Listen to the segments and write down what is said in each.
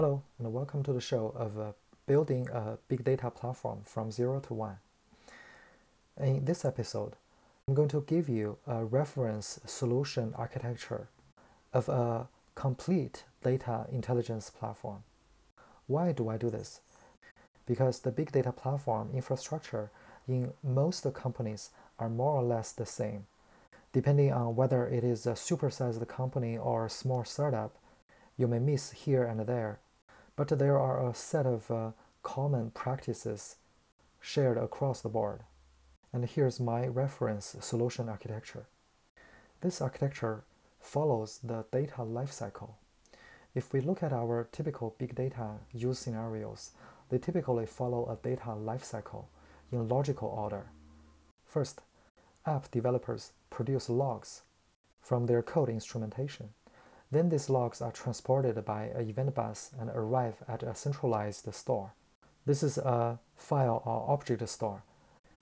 Hello, and welcome to the show of uh, building a big data platform from zero to one. In this episode, I'm going to give you a reference solution architecture of a complete data intelligence platform. Why do I do this? Because the big data platform infrastructure in most companies are more or less the same. Depending on whether it is a supersized company or a small startup, you may miss here and there but there are a set of uh, common practices shared across the board. And here's my reference solution architecture. This architecture follows the data lifecycle. If we look at our typical big data use scenarios, they typically follow a data lifecycle in logical order. First, app developers produce logs from their code instrumentation. Then these logs are transported by an event bus and arrive at a centralized store. This is a file or object store,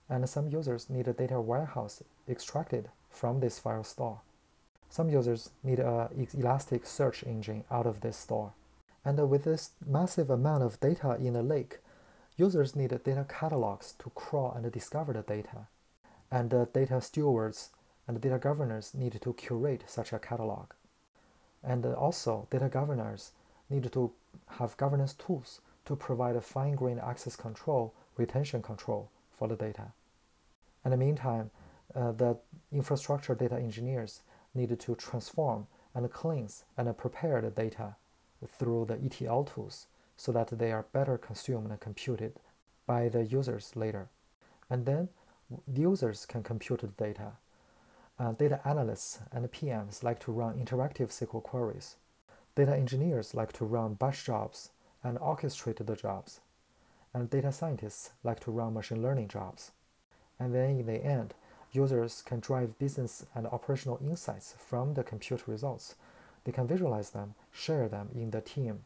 and some users need a data warehouse extracted from this file store. Some users need an elastic search engine out of this store. And with this massive amount of data in a lake, users need data catalogs to crawl and discover the data. And the data stewards and data governors need to curate such a catalog. And also, data governors need to have governance tools to provide a fine-grained access control, retention control for the data. In the meantime, uh, the infrastructure data engineers need to transform and cleanse and prepare the data through the ETL tools so that they are better consumed and computed by the users later. And then the users can compute the data uh, data analysts and PMs like to run interactive SQL queries. Data engineers like to run batch jobs and orchestrate the jobs. And data scientists like to run machine learning jobs. And then in the end, users can drive business and operational insights from the compute results. They can visualize them, share them in the team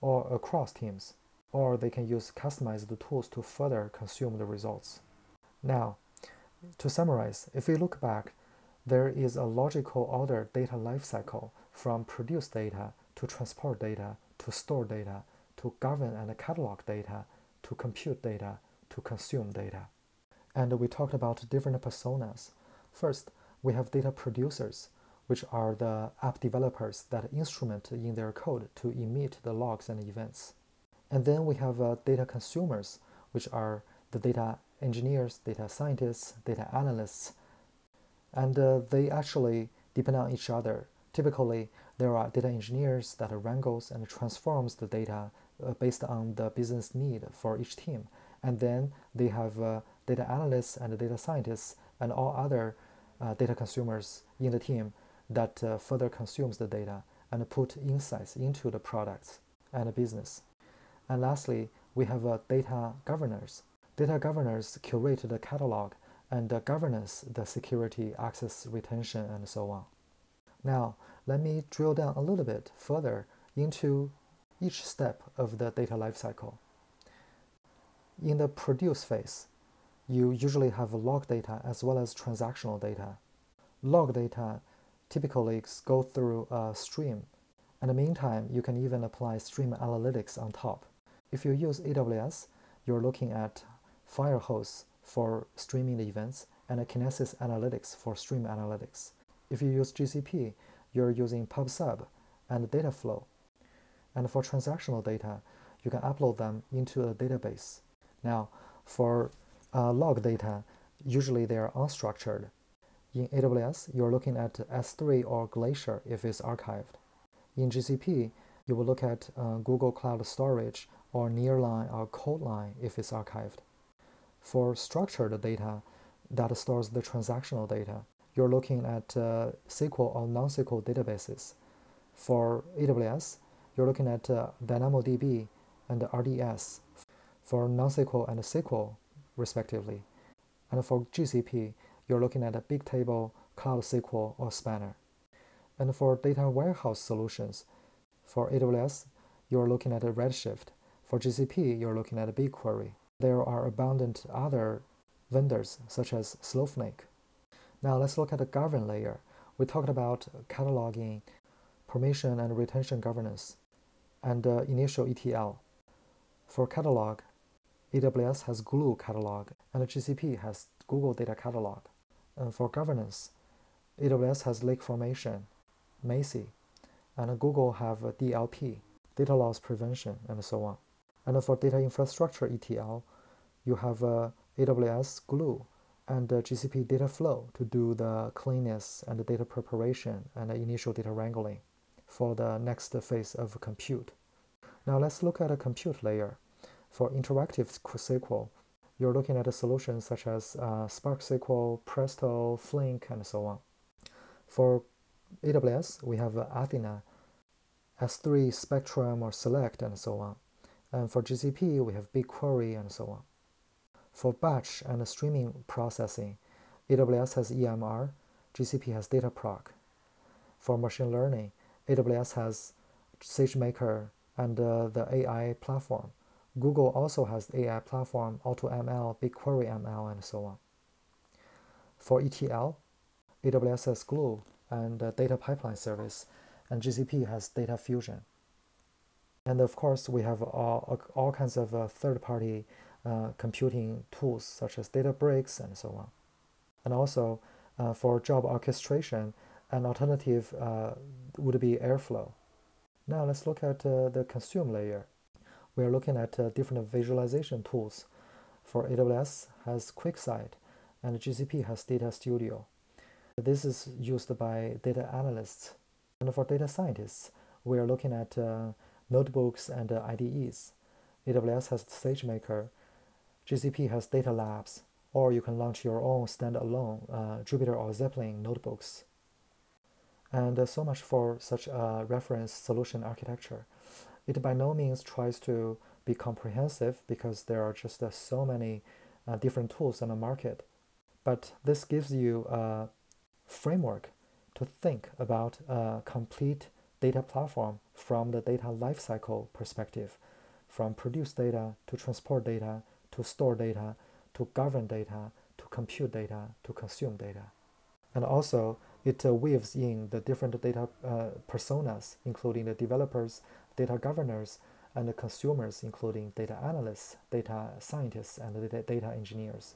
or across teams, or they can use customized tools to further consume the results. Now, to summarize, if we look back, there is a logical order data lifecycle from produce data to transport data to store data to govern and catalog data to compute data to consume data. And we talked about different personas. First, we have data producers, which are the app developers that instrument in their code to emit the logs and events. And then we have uh, data consumers, which are the data engineers, data scientists, data analysts, and uh, they actually depend on each other. Typically, there are data engineers that wrangles and transforms the data uh, based on the business need for each team. And then they have uh, data analysts and data scientists and all other uh, data consumers in the team that uh, further consumes the data and put insights into the products and the business. And lastly, we have uh, data governors. Data governors curate the catalog and the governance, the security, access, retention, and so on. Now, let me drill down a little bit further into each step of the data lifecycle. In the produce phase, you usually have log data as well as transactional data. Log data typically go through a stream. In the meantime, you can even apply stream analytics on top. If you use AWS, you're looking at Firehose for streaming the events and a Kinesis Analytics for stream analytics. If you use GCP, you're using PubSub and Dataflow. And for transactional data, you can upload them into a database. Now, for uh, log data, usually they are unstructured. In AWS, you're looking at S3 or Glacier if it's archived. In GCP, you will look at uh, Google Cloud Storage or Nearline or Coldline if it's archived. For structured data that stores the transactional data, you're looking at uh, SQL or non-SQL databases. For AWS, you're looking at uh, DynamoDB and RDS for non-SQL and SQL, respectively. And for GCP, you're looking at a Bigtable, Cloud SQL, or Spanner. And for data warehouse solutions, for AWS, you're looking at a Redshift. For GCP, you're looking at a BigQuery there are abundant other vendors such as Snowflake. Now let's look at the govern layer. We talked about cataloging, permission and retention governance. and uh, initial ETL. For catalog, AWS has Glue catalog and GCP has Google Data Catalog. And for governance, AWS has Lake Formation, Macie, and Google have DLP, data loss prevention, and so on. And for data infrastructure ETL, you have uh, AWS Glue and GCP data flow to do the cleanness and the data preparation and the initial data wrangling for the next phase of compute. Now let's look at a compute layer. For interactive SQL, you're looking at a solutions such as uh, Spark SQL, Presto, Flink, and so on. For AWS, we have Athena, S3, Spectrum, or Select, and so on. And for GCP, we have BigQuery, and so on. For batch and streaming processing, AWS has EMR, GCP has Dataproc. For machine learning, AWS has SageMaker and uh, the AI platform. Google also has AI platform, AutoML, BigQuery ML, and so on. For ETL, AWS has Glue and uh, Data Pipeline Service, and GCP has Data Fusion. And of course, we have all, all kinds of uh, third-party uh, computing tools such as Databricks and so on. And also, uh, for job orchestration, an alternative uh, would be Airflow. Now let's look at uh, the consume layer. We are looking at uh, different visualization tools. For AWS has QuickSight and GCP has Data Studio. This is used by data analysts. And for data scientists, we are looking at notebooks and IDEs. AWS has SageMaker, GCP has Data Labs, or you can launch your own standalone uh, Jupyter or Zeppelin notebooks. And uh, so much for such a reference solution architecture. It by no means tries to be comprehensive because there are just uh, so many uh, different tools on the market. But this gives you a framework to think about a complete data platform from the data lifecycle perspective, from produce data to transport data to store data to govern data to compute data to consume data. And also, it uh, weaves in the different data uh, personas, including the developers, data governors, and the consumers, including data analysts, data scientists, and data, data engineers.